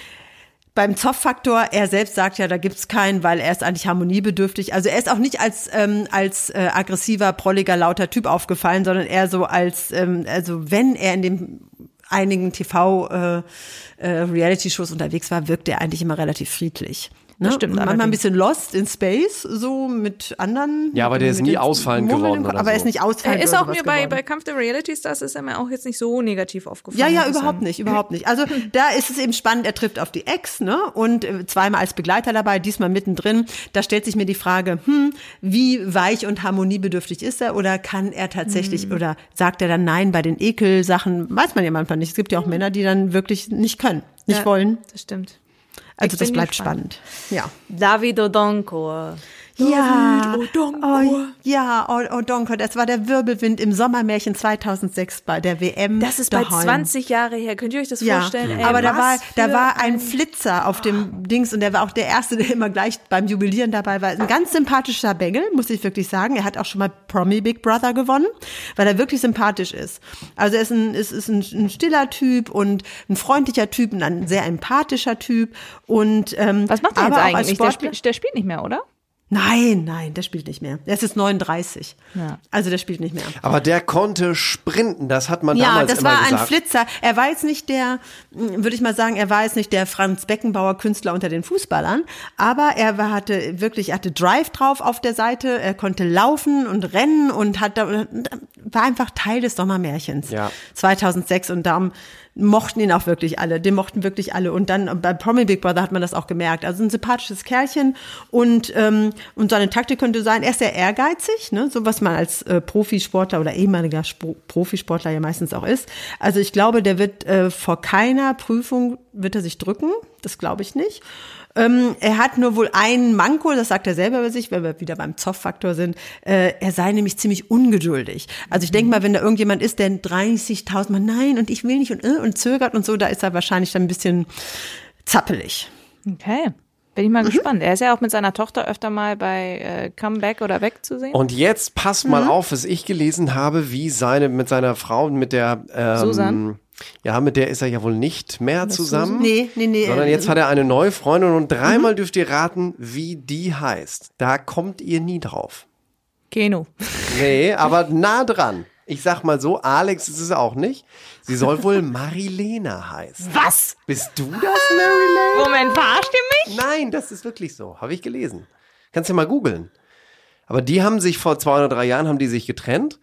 beim Zoff-Faktor, er selbst sagt ja, da gibt's keinen, weil er ist eigentlich harmoniebedürftig. Also er ist auch nicht als, ähm, als äh, aggressiver, prolliger, lauter Typ aufgefallen, sondern eher so als, ähm, also wenn er in dem einigen TV-Reality-Shows äh, unterwegs war, wirkt er eigentlich immer relativ friedlich. Ne? Das stimmt Und manchmal ein bisschen lost in space, so mit anderen. Ja, aber der ist nie ausfallend geworden oder Aber er ist so. nicht ausfallend Er ist auch mir bei, geworden. bei Kampf der Reality Stars ist er mir auch jetzt nicht so negativ aufgefallen. Ja, ja, überhaupt nicht, überhaupt nicht. Also da ist es eben spannend, er trifft auf die Ex, ne? Und äh, zweimal als Begleiter dabei, diesmal mittendrin. Da stellt sich mir die Frage, hm, wie weich und harmoniebedürftig ist er? Oder kann er tatsächlich, Mhm. oder sagt er dann nein bei den Ekelsachen? Weiß man ja manchmal nicht. Es gibt ja auch Männer, die dann wirklich nicht können, nicht Ja, wollen. Das stimmt. Also Ich das bleibt gespannt. spannend. Ja. David Odonko. Ja, Odonko. oh, ja, oh, Odonko, das war der Wirbelwind im Sommermärchen 2006 bei der WM. Das ist bei daheim. 20 Jahre her. Könnt ihr euch das Ja, vorstellen? Ey, aber da war, da war ein Flitzer auf dem Dings und der war auch der Erste, der immer gleich beim Jubilieren dabei war. Ein ganz sympathischer Bengel, muss ich wirklich sagen. Er hat auch schon mal Promi Big Brother gewonnen, weil er wirklich sympathisch ist. Also er ist ein, ist, ist ein, ein stiller Typ und ein freundlicher Typ und ein sehr empathischer Typ. Und, ähm, Was macht er jetzt eigentlich? Der, spiel, der spielt nicht mehr, oder? Nein, nein, der spielt nicht mehr. Er ist jetzt 39. Ja. Also der spielt nicht mehr. Aber der konnte sprinten, das hat man Ja, damals das immer war ein gesagt. Flitzer. Er war jetzt nicht der, würde ich mal sagen, er war jetzt nicht der Franz Beckenbauer Künstler unter den Fußballern, aber er war, hatte wirklich, er hatte Drive drauf auf der Seite, er konnte laufen und rennen und hat da, war einfach Teil des Sommermärchens. Ja. 2006 und darum mochten ihn auch wirklich alle, den mochten wirklich alle und dann bei Promi Big Brother hat man das auch gemerkt. Also ein sympathisches Kerlchen und ähm, und seine Taktik könnte sein, er ist sehr ehrgeizig, ne, so was man als äh, Profisportler oder ehemaliger Spro Profisportler ja meistens auch ist. Also ich glaube, der wird äh, vor keiner Prüfung wird er sich drücken, das glaube ich nicht. Ähm, er hat nur wohl einen Manko, das sagt er selber über sich, wenn wir wieder beim Zoff-Faktor sind. Äh, er sei nämlich ziemlich ungeduldig. Also ich denke mal, wenn da irgendjemand ist, der 30.000 Mal nein und ich will nicht und, äh, und zögert und so, da ist er wahrscheinlich dann ein bisschen zappelig. Okay. Bin ich mal gespannt. Er ist ja auch mit seiner Tochter öfter mal bei äh, Comeback oder Weg zu sehen. Und jetzt passt Mhm. mal auf, was ich gelesen habe, wie seine mit seiner Frau, mit der ähm, Susan? Ja, mit der ist er ja wohl nicht mehr zusammen. Nee, nee, nee. Sondern äh, jetzt hat er eine neue Freundin und Mhm. dreimal dürft ihr raten, wie die heißt. Da kommt ihr nie drauf. Keno. Nee, aber nah dran. Ich sag mal so, Alex ist es auch nicht. Sie soll wohl Marilena heißen. Was? Bist du das, Marilena? Moment, verarscht ihr mich? Nein, das ist wirklich so. Habe ich gelesen. Kannst du mal googeln. Aber die haben sich vor zwei oder drei Jahren haben die sich getrennt.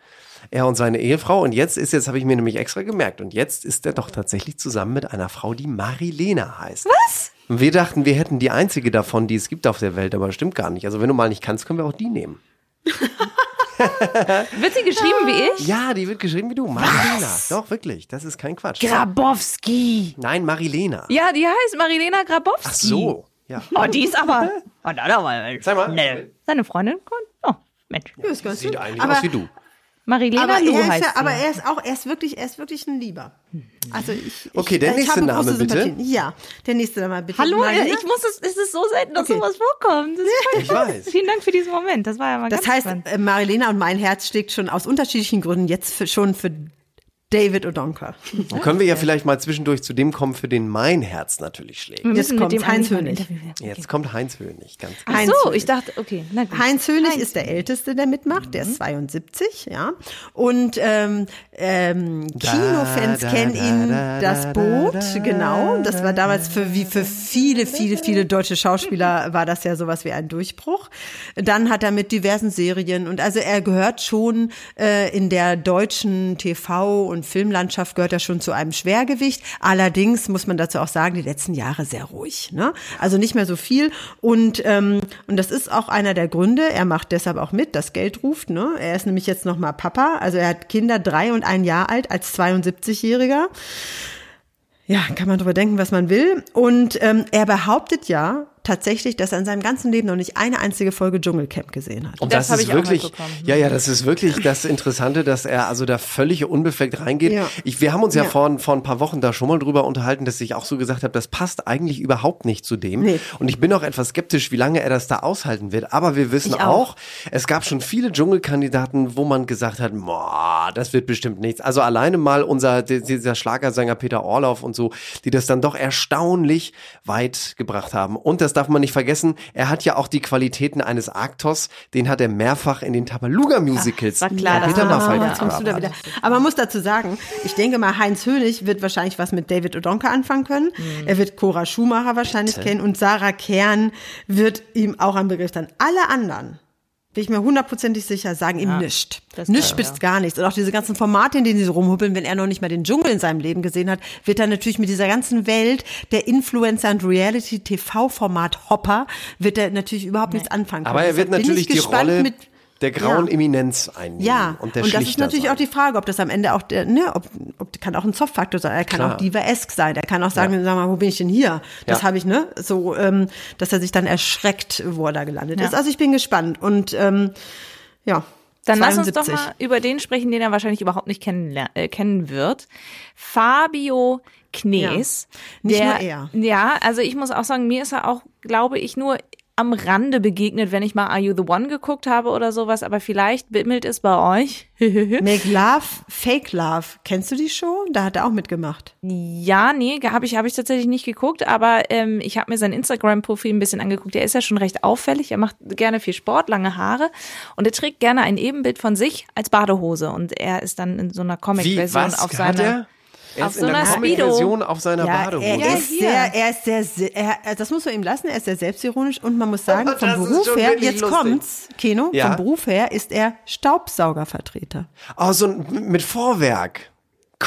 Er und seine Ehefrau. Und jetzt ist, jetzt habe ich mir nämlich extra gemerkt. Und jetzt ist er doch tatsächlich zusammen mit einer Frau, die Marilena heißt. Was? Und wir dachten, wir hätten die einzige davon, die es gibt auf der Welt. Aber das stimmt gar nicht. Also wenn du mal nicht kannst, können wir auch die nehmen. Wird sie geschrieben wie ich? Ja, die wird geschrieben wie du. Marilena. Doch, wirklich. Das ist kein Quatsch. Grabowski. Nein, Marilena. Ja, die heißt Marilena Grabowski. Ach so. Ja. Oh, die ist aber. Oh, da, da, da, Sag mal. Nee. Seine Freundin kommt. Oh, Mensch. Ja, Sieht eigentlich aber, aus wie du. Marilena Aber Lu er, ist heißt ja, aber er ist auch, er ist wirklich, er ist wirklich ein Lieber. Also ich, Okay, ich, der ich nächste habe Name bitte. Ja, der nächste Name bitte. Hallo, Marlene. ich muss es, es ist so selten, dass Okay. sowas vorkommt. Das ist voll Ich toll. weiß. Vielen Dank für diesen Moment. Das war ja mal Das ganz heißt, spannend. äh, Marilena und mein Herz schlägt schon aus unterschiedlichen Gründen jetzt für, schon für David Odonka. Dann können wir ja vielleicht mal zwischendurch zu dem kommen, für den mein Herz natürlich schlägt. Wir jetzt kommt Heinz Hönig. Jetzt kommt Heinz Hönig, ganz Ach Heinz so, Hönig. ich dachte, okay, na gut. Heinz Hönig ist der Älteste, der mitmacht, der ist 72, ja. Und ähm, ähm, Kinofans kennen ihn da, das da, Boot, genau. Das war damals für wie für viele, viele, viele deutsche Schauspieler war das ja sowas wie ein Durchbruch. Dann hat er mit diversen Serien und also er gehört schon äh, in der deutschen TV- und Filmlandschaft gehört er schon zu einem Schwergewicht. Allerdings muss man dazu auch sagen, die letzten Jahre sehr ruhig. Ne? Also nicht mehr so viel. Und, ähm, und das ist auch einer der Gründe. Er macht deshalb auch mit, das Geld ruft. Ne? Er ist nämlich jetzt nochmal Papa. Also er hat Kinder drei und ein Jahr alt als 72-Jähriger. Ja, kann man drüber denken, was man will. Und ähm, er behauptet ja tatsächlich, dass er in seinem ganzen Leben noch nicht eine einzige Folge Dschungelcamp gesehen hat. Und Das das, habe ist ich auch wirklich, ja, ja, das ist wirklich das Interessante, dass er also da völlig unbefleckt reingeht. Ja. Ich, wir haben uns ja, Ja. Vor, vor ein paar Wochen da schon mal drüber unterhalten, dass ich auch so gesagt habe, das passt eigentlich überhaupt nicht zu dem. Nee. Und ich bin auch etwas skeptisch, wie lange er das da aushalten wird. Aber wir wissen auch. auch. es gab schon viele Dschungelkandidaten, wo man gesagt hat, boah, das wird bestimmt nichts. Also alleine mal unser, di- dieser Schlagersänger Peter Orloff und so, die das dann doch erstaunlich weit gebracht haben. Und das darf man nicht vergessen, er hat ja auch die Qualitäten eines Arktos, den hat er mehrfach in den Tabaluga-Musicals. war klar, das mal- jetzt kommst du da wieder. Aber man muss dazu sagen, ich denke mal, Heinz Hönig wird wahrscheinlich was mit David Odonka anfangen können. Mhm. Er wird Cora Schumacher wahrscheinlich kennen und Sarah Kern wird ihm auch ein Begriff sein. Alle anderen, bin ich mir hundertprozentig sicher, sagen ihm nichts. das Nichts ich spitzt gar nichts. Und auch diese ganzen Formate, in denen sie so rumhuppeln, wenn er noch nicht mal den Dschungel in seinem Leben gesehen hat, wird er natürlich mit dieser ganzen Welt der Influencer und Reality-TV-Format Hopper, wird er natürlich überhaupt nichts anfangen können. Aber er wird Deshalb bin natürlich ich die gespannt Rolle mit- der grauen Ja. Eminenz einnehmen. Ja, und der das ist natürlich sein. auch die Frage, ob das am Ende auch der, ne, ob, ob kann auch ein Soft-Faktor sein. Er kann Klar. auch diva-esk sein. Er kann auch sagen, sag mal, wo bin ich denn hier? Das Ja. habe ich, ne, so, ähm, dass er sich dann erschreckt, wo er da gelandet ist. Also ich bin gespannt und ähm, ja. Dann lass uns doch 72. mal über den sprechen, den er wahrscheinlich überhaupt nicht kennen, äh, kennen wird. Fabio Knees. Ja, nicht der, nur er. Ja, also ich muss auch sagen, mir ist er auch, glaube ich, nur am Rande begegnet, wenn ich mal Are You the One geguckt habe oder sowas, aber vielleicht bimmelt es bei euch. Make Love, Fake Love. Kennst du die Show? Da hat er auch mitgemacht. Ja, nee, habe ich, hab ich tatsächlich nicht geguckt, aber ähm, ich habe mir sein Instagram-Profil ein bisschen angeguckt. Der ist ja schon recht auffällig. Er macht gerne viel Sport, lange Haare und er trägt gerne ein Ebenbild von sich als Badehose. Und er ist dann in so einer Comic-Version auf hat seiner. Er? Auf ist so in der Comic-Version auf seiner Ja, Badehose. er ist sehr, er ist sehr, er, das muss man ihm lassen, er ist sehr selbstironisch und man muss sagen, vom Beruf her, jetzt lustig. kommt's, Keno, Ja. vom Beruf her ist er Staubsaugervertreter. Oh, so ein, mit Vorwerk.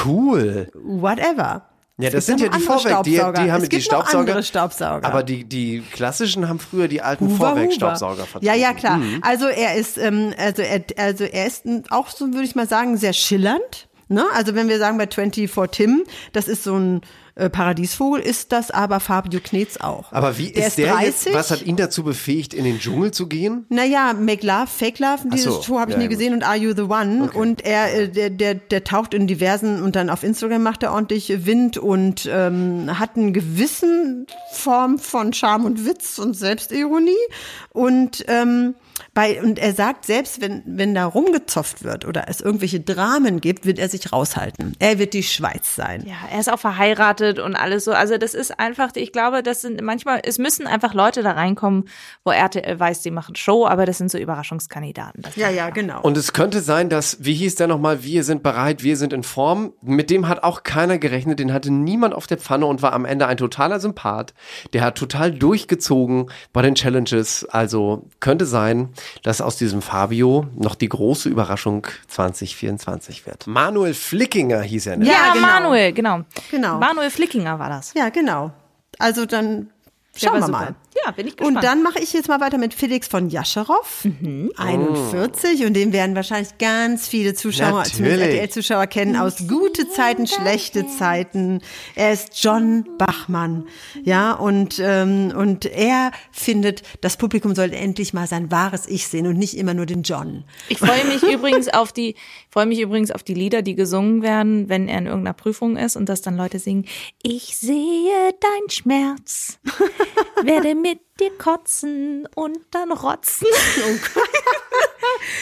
Cool. Whatever. Ja, das sind ja die Vorwerk, die, die haben es die Staubsauger. Staubsauger. Aber die, die klassischen haben früher die alten Vorwerk-Staubsauger Huber. Ja, vertreten. ja, klar. Mhm. Also er ist, ähm, also er, also er ist auch so, würde ich mal sagen, sehr schillernd. Ne? Also wenn wir sagen bei 24 Tim, das ist so ein äh, Paradiesvogel, ist das aber Fabio Knetz auch. Aber wie Der ist der jetzt, 30. was hat ihn dazu befähigt, in den Dschungel zu gehen? Naja, Make Love, Fake Love, diese so, Show habe ich ja, nie gut. gesehen und Are You the One? Und er, äh, der, der, der taucht in diversen und dann auf Instagram macht er ordentlich Wind und ähm, hat einen gewissen Form von Charme und Witz und Selbstironie und ähm, bei, und er sagt selbst, wenn, wenn da rumgezopft wird oder es irgendwelche Dramen gibt, wird er sich raushalten. Er wird die Schweiz sein. Ja, er ist auch verheiratet und alles so. Also das ist einfach, ich glaube, das sind manchmal, es müssen einfach Leute da reinkommen, wo RTL weiß, die machen Show, aber das sind so Überraschungskandidaten. Das Ja, ja, genau. Und es könnte sein, dass, wie hieß der nochmal, wir sind bereit, wir sind in Form. Mit dem hat auch keiner gerechnet, den hatte niemand auf der Pfanne und war am Ende ein totaler Sympath. Der hat total durchgezogen bei den Challenges. Also könnte sein, dass aus diesem Fabio noch die große Überraschung 2024 wird. Manuel Flickinger hieß er. Ne? Ja, Ja, genau. Manuel, genau. Genau. Manuel Flickinger war das. Ja, genau. Also dann schauen wir super. mal. Ja, bin ich gespannt. Und dann mache ich jetzt mal weiter mit Felix von Jascherow, 41. Und den werden wahrscheinlich ganz viele Zuschauer, zumindest Natürlich. RTL-Zuschauer kennen aus gute Zeiten, schlechte Zeiten. Er ist John Bachmann. Ja, und, ähm, und er findet, das Publikum sollte endlich mal sein wahres Ich sehen und nicht immer nur den John. Ich freue mich übrigens auf die, freue mich übrigens auf die Lieder, die gesungen werden, wenn er in irgendeiner Prüfung ist und dass dann Leute singen, ich sehe dein Schmerz, werde mit dir kotzen und dann rotzen.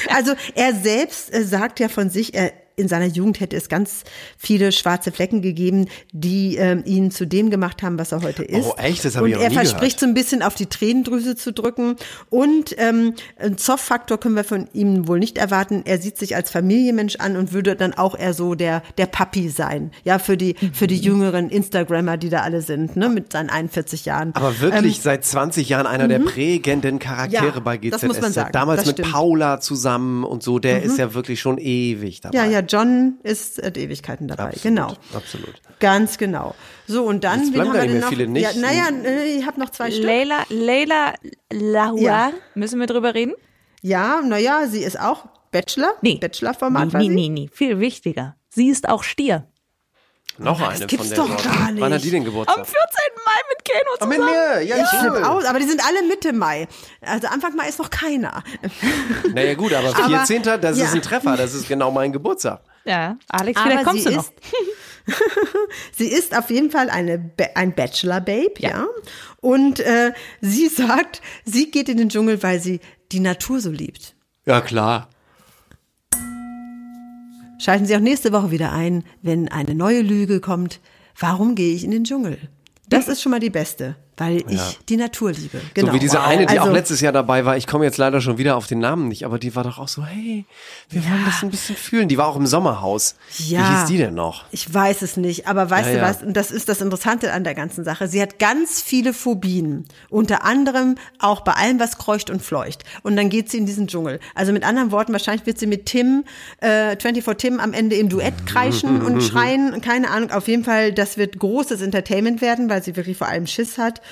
Also er selbst äh, sagt ja von sich, er in seiner Jugend hätte es ganz viele schwarze Flecken gegeben, die ähm, ihn zu dem gemacht haben, was er heute ist. Oh, echt? Das hab Und ich noch er nie verspricht gehört. so ein bisschen auf die Tränendrüse zu drücken. Und ähm, einen Zoff-Faktor können wir von ihm wohl nicht erwarten. Er sieht sich als Familienmensch an und würde dann auch eher so der der Papi sein, ja für die für die jüngeren Instagrammer, die da alle sind, ne, mit seinen 41 Jahren. Aber wirklich seit 20 Jahren einer der prägenden Charaktere Ähm, mhm. Ja, bei das GZSZ. muss man sagen. Damals Das mit stimmt. Mhm. Paula zusammen und so, der ist ja wirklich schon ewig dabei. ja, ja, John ist seit Ewigkeiten dabei, Absolut, genau. Absolut. Ganz genau. So, und dann, Jetzt wen bleiben wir nicht denn mehr noch? viele nicht. Ja, naja, äh, ich habe noch zwei Stück. Leila, Leila Lahua, Ja. müssen wir drüber reden? Ja, naja, sie ist auch Bachelor, Nee. Bachelor-Format nee, nee, nee, nee, viel wichtiger. Sie ist auch Stier. Noch eine gibt's von der doch Sorte. gar nicht. Wann hat die den Am Geburtstag? 14. Mai mit Keno Ah, mit zusammen. mir, ja, Ich flipp cool. aus, aber die sind alle Mitte Mai. Also Anfang Mai ist noch keiner. Naja gut, aber Aber- 14. das ja. ist ein Treffer, das ist genau mein Geburtstag. Ja, Alex, vielleicht Aber kommst sie du noch. ist, sie ist auf jeden Fall eine, Ba- ein Bachelor-Babe, ja. Ja. Und äh, sie sagt, sie geht in den Dschungel, weil sie die Natur so liebt. Ja klar. Schalten Sie auch nächste Woche wieder ein, wenn eine neue Lüge kommt. Warum gehe ich in den Dschungel? Das ist schon mal die beste, weil ich die Natur liebe. Genau. So wie diese eine, die Also- auch letztes Jahr dabei war. Ich komme jetzt leider schon wieder auf den Namen nicht, aber die war doch auch so, hey, wir wollen das ein bisschen fühlen. Die war auch im Sommerhaus. Wie Ja. hieß die denn noch? Ich weiß es nicht, aber weißt Ja, du ja. was? Und das ist das Interessante an der ganzen Sache. Sie hat ganz viele Phobien. Unter anderem auch bei allem, was kreucht und fleucht. Und dann geht sie in diesen Dschungel. Also mit anderen Worten, wahrscheinlich wird sie mit Tim, äh, 24 Tim am Ende im Duett kreischen und schreien. Keine Ahnung. Auf jeden Fall, das wird großes Entertainment werden, weil sie wirklich vor allem Schiss hat.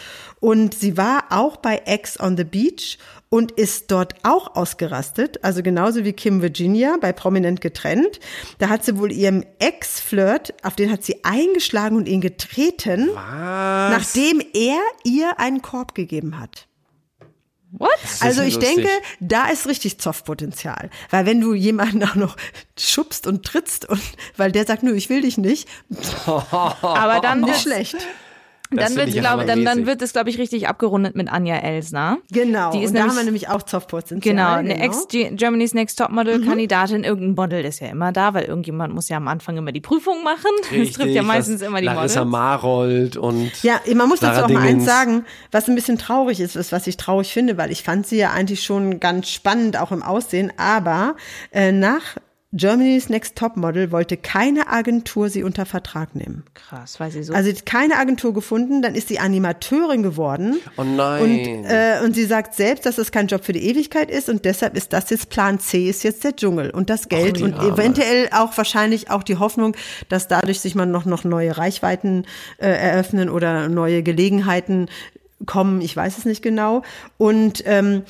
Und sie war auch bei Ex on the Beach und ist dort auch ausgerastet, also genauso wie Kim Virginia bei Prominent getrennt. Da hat sie wohl ihrem Ex-Flirt, auf den hat sie eingeschlagen und ihn getreten, nachdem er ihr einen Korb gegeben hat. What? Also ich lustig. denke, da ist richtig Zoffpotenzial. Weil wenn du jemanden auch noch schubst und trittst und weil der sagt, nö, ich will dich nicht, Aber dann nicht wird's- schlecht. Dann glaub, dann, dann wird es, glaube ich, richtig abgerundet mit Anja Elsner. Genau. Die ist und da haben nämlich- wir nämlich auch Zoffpotenzial. Genau, eine Ex Germany's Next Mhm. Topmodel-Kandidatin. Irgendein Model ist ja immer da, weil irgendjemand muss ja am Anfang immer die Prüfung machen. Das trifft ja Richtig, meistens immer die Larissa Models. Marold und Ja, man muss dazu auch mal eins Dingens. sagen, was ein bisschen traurig ist, ist, was ich traurig finde, weil ich fand sie ja eigentlich schon ganz spannend, auch im Aussehen, aber äh, nach Germany's Next Topmodel wollte keine Agentur sie unter Vertrag nehmen. Krass, weil sie so. Also sie hat keine Agentur gefunden, dann ist sie Animateurin geworden. Oh nein. Und, äh, und sie sagt selbst, dass es kein Job für die Ewigkeit ist und deshalb ist das jetzt Plan C, ist jetzt der Dschungel und das Geld die und Arme. eventuell auch wahrscheinlich auch die Hoffnung, dass dadurch sich man noch, noch neue Reichweiten äh, eröffnen oder neue Gelegenheiten kommen, ich weiß es nicht genau. Und ähm,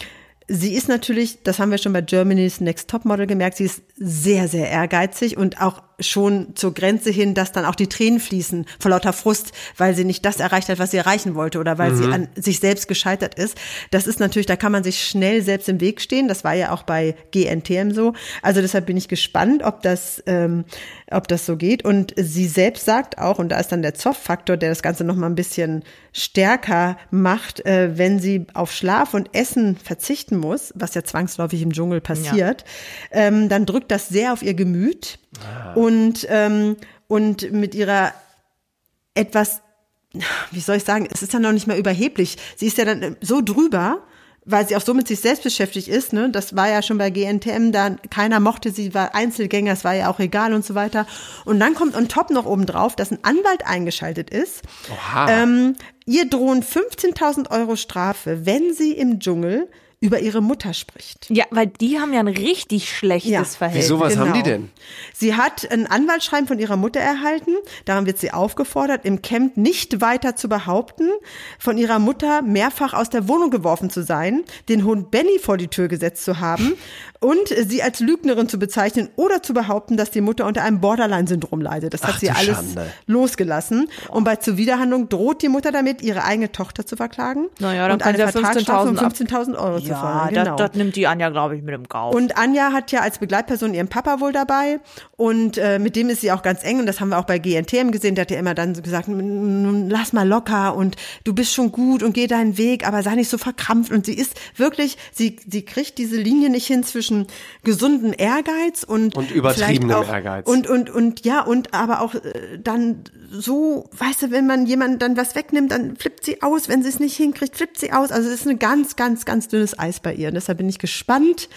Sie ist natürlich, das haben wir schon bei Germany's Next Topmodel gemerkt, sie ist sehr, sehr ehrgeizig und auch schon zur Grenze hin, dass dann auch die Tränen fließen vor lauter Frust, weil sie nicht das erreicht hat, was sie erreichen wollte oder weil sie an sich selbst gescheitert ist. Das ist natürlich, da kann man sich schnell selbst im Weg stehen. Das war ja auch bei GNTM so. Also deshalb bin ich gespannt, ob das, ähm, ob das so geht. Und sie selbst sagt auch, und da ist dann der Zoff-Faktor, der das Ganze noch mal ein bisschen stärker macht, äh, wenn sie auf Schlaf und Essen verzichten muss, was ja zwangsläufig im Dschungel passiert, ähm, dann drückt das sehr auf ihr Gemüt und, ähm, und mit ihrer etwas, wie soll ich sagen, es ist dann noch nicht mehr überheblich. Sie ist ja dann so drüber, weil sie auch so mit sich selbst beschäftigt ist, ne? Das war ja schon bei GNTM, da keiner mochte sie, war Einzelgänger, es war ja auch egal und so weiter. Und dann kommt on top noch oben drauf, dass ein Anwalt eingeschaltet ist. Ähm, ihr drohen 15.000 Euro Strafe, wenn sie im Dschungel über ihre Mutter spricht. Ja, weil die haben ja ein richtig schlechtes Ja. Verhältnis. Wieso, was haben die Genau. denn? Sie hat ein Anwaltsschreiben von ihrer Mutter erhalten. Daran wird sie aufgefordert, im Camp nicht weiter zu behaupten, von ihrer Mutter mehrfach aus der Wohnung geworfen zu sein, den Hund Benny vor die Tür gesetzt zu haben und sie als Lügnerin zu bezeichnen oder zu behaupten, dass die Mutter unter einem Borderline-Syndrom leidet. Das hat Ach, sie du alles Schande. losgelassen. Und bei Zuwiderhandlung droht die Mutter damit, ihre eigene Tochter zu verklagen Naja, dann und eine sie Vertragsstrafe von 15.000 15.000 Euro zu ja, fordern. das, Genau. das nimmt die Anja, glaube ich, mit dem Kauf. Und Anja hat ja als Begleitperson ihren Papa wohl dabei und äh, mit dem ist sie auch ganz eng und das haben wir auch bei GNTM gesehen, der hat ja immer dann so gesagt, "Mm, lass mal locker und du bist schon gut und geh deinen Weg, aber sei nicht so verkrampft und sie ist wirklich, sie, sie kriegt diese Linie nicht hin zwischen gesunden Ehrgeiz und Und übertriebenem auch, Ehrgeiz. Und, und, und ja, und aber auch äh, dann so, weißt du, wenn man jemandem dann was wegnimmt, dann flippt sie aus, wenn sie es nicht hinkriegt, flippt sie aus. Also es ist ein ganz, ganz, ganz dünnes Eis bei ihr. Und deshalb bin ich gespannt,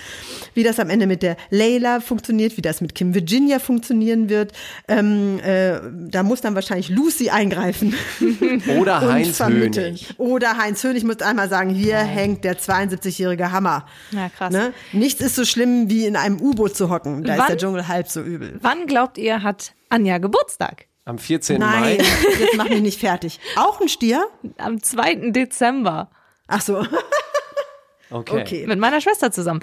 wie das am Ende mit der Layla funktioniert, wie das mit Kim Virginia funktionieren wird. Ähm, äh, da muss dann wahrscheinlich Lucy eingreifen. Oder Heinz vermitteln. Hönig. Oder Heinz Hönig muss einmal sagen, hier hängt der 72-jährige Hammer. Ja, krass. Ne? Nichts ist so schlimm, wie in einem U-Boot zu hocken. Da Wann- ist der Dschungel halb so übel. Wann glaubt ihr, hat Anja Geburtstag? Am 14. Nein, Mai. jetzt mach mich nicht fertig. Auch ein Stier? Am 2. Dezember. Ach so, Okay. okay. Mit meiner Schwester zusammen.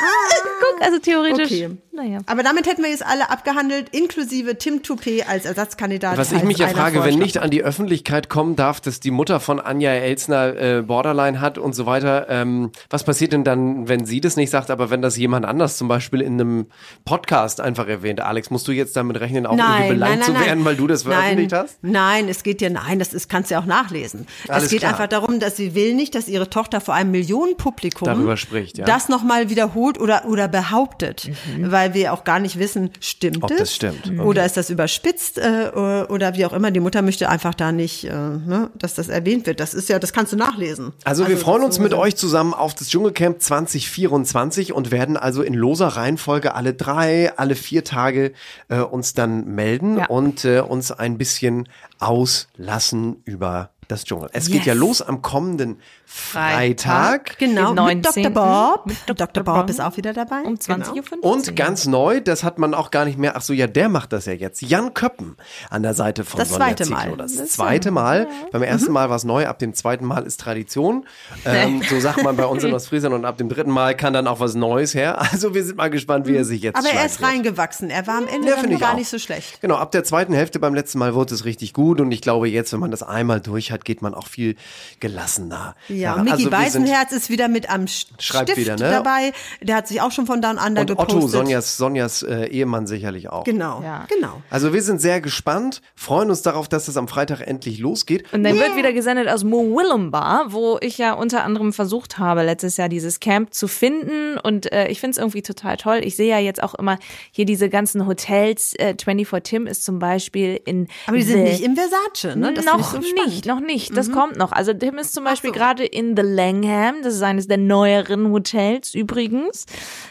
Guck, also theoretisch. Okay. Naja. Aber damit hätten wir jetzt alle abgehandelt, inklusive Tim Toupé als Ersatzkandidat. Was ich mich ja frage, wenn vorschlägt. nicht an die Öffentlichkeit kommen darf, dass die Mutter von Anja Elsner äh, Borderline hat und so weiter, ähm, was passiert denn dann, wenn sie das nicht sagt, aber wenn das jemand anders zum Beispiel in einem Podcast einfach erwähnt? Alex, musst du jetzt damit rechnen, auch irgendwie belangt zu werden, weil du das veröffentlicht nein, hast? Nein, es geht ja, nein, das ist, kannst du ja auch nachlesen. Alles es geht klar. einfach darum, dass sie will nicht, dass ihre Tochter vor einem Millionenpublikum Darüber spricht, ja. das nochmal wiederholt oder, oder behauptet, weil wir auch gar nicht wissen, stimmt Mhm. Ob es? das stimmt. Okay. Oder ist das überspitzt äh, oder wie auch immer. Die Mutter möchte einfach da nicht, äh, ne, dass das erwähnt wird. Das ist ja, das kannst du nachlesen. Also, wir freuen uns so- mit euch zusammen auf das Dschungelcamp 2024 und werden also in loser Reihenfolge alle drei, alle vier Tage äh, uns dann melden Ja. und äh, uns ein bisschen auslassen über das Dschungel. Es geht Yes. ja los am kommenden Freitag. Genau, Den mit 19.. Dr. Bob. Mit Dr. Dr. Bob ist auch wieder dabei. Um Genau. 20.15 Uhr. Und ganz neu, das hat man auch gar nicht mehr. Ach so, ja, der macht das ja jetzt. Jan Köppen an der Seite von Das Sonja zweite. Mal. Das, Das zweite Mal. Beim ersten Mal war es neu, ab dem zweiten Mal ist Tradition. Ähm, so sagt man bei uns in Ostfriesland und ab dem dritten Mal kann dann auch was Neues her. Also wir sind mal gespannt, wie er sich jetzt Aber er ist reingewachsen. Er war am Ende Ja, dann finde ich gar auch. nicht so schlecht. Genau, ab der zweiten Hälfte beim letzten Mal wurde es richtig gut und ich glaube jetzt, wenn man das einmal durch hat, geht man auch viel gelassener. Ja, und Micky also Beißenherz ist wieder mit am Stift wieder, ne? dabei. Der hat sich auch schon von Down Under Und gepostet. Otto, Sonjas, Sonjas äh, Ehemann sicherlich auch. Genau, Ja. genau. Also wir sind sehr gespannt, freuen uns darauf, dass es am Freitag endlich losgeht. Und dann wird wieder gesendet aus Mo Willumbar, wo ich ja unter anderem versucht habe, letztes Jahr dieses Camp zu finden. Und äh, ich finde es irgendwie total toll. Ich sehe ja jetzt auch immer hier diese ganzen Hotels. Äh, 24 Tim ist zum Beispiel in. Aber die sind nicht im Versace, ne? Das noch so nicht, noch nicht. Das kommt noch. Also Tim ist zum Beispiel so. gerade in The Langham. Das ist eines der neueren Hotels übrigens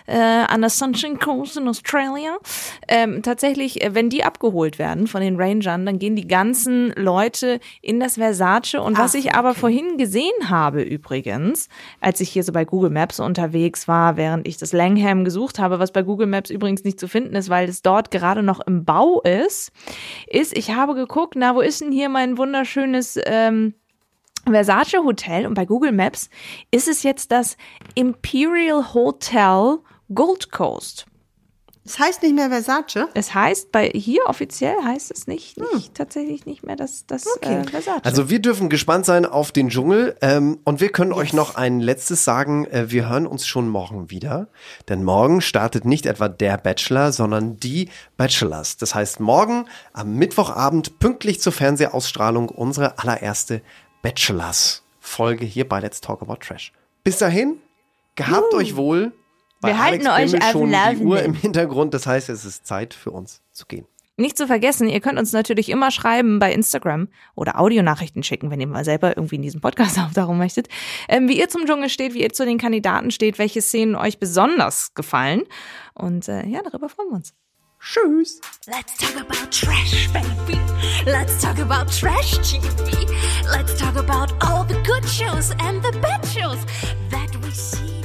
äh, an der Sunshine Coast in Australia. Ähm, tatsächlich, äh, wenn die abgeholt werden von den Rangern, dann gehen die ganzen Leute in das Versace. Und was Ach, ich aber vorhin gesehen habe übrigens, als ich hier so bei Google Maps unterwegs war, während ich das Langham gesucht habe, was bei Google Maps übrigens nicht zu finden ist, weil es dort gerade noch im Bau ist, ist, ich habe geguckt, na, wo ist denn hier mein wunderschönes ähm, Versace Hotel und bei Google Maps ist es jetzt das Imperial Hotel Gold Coast. Das heißt nicht mehr Versace. Es heißt bei hier offiziell heißt es nicht, nicht tatsächlich nicht mehr das das äh, Versace. Also wir dürfen gespannt sein auf den Dschungel ähm, und wir können euch noch ein letztes sagen. Äh, wir hören uns schon morgen wieder, denn morgen startet nicht etwa der Bachelor, sondern die Bachelors. Das heißt morgen am Mittwochabend pünktlich zur Fernsehausstrahlung unsere allererste Bachelors Folge hier bei Let's Talk About Trash. Bis dahin, gehabt euch wohl. Bei Wir halten Alex euch bimmelt auf schon die. Uhr im Hintergrund. Das heißt, es ist Zeit für uns zu gehen. Nicht zu vergessen, ihr könnt uns natürlich immer schreiben bei Instagram oder Audionachrichten schicken, wenn ihr mal selber irgendwie in diesem Podcast auftauchen möchtet, ähm, wie ihr zum Dschungel steht, wie ihr zu den Kandidaten steht, welche Szenen euch besonders gefallen. Und äh, ja, darüber freuen wir uns. Tschüss. Let's talk about trash, baby. Let's talk about trash TV. Let's talk about all the good shows and the bad shows that we see.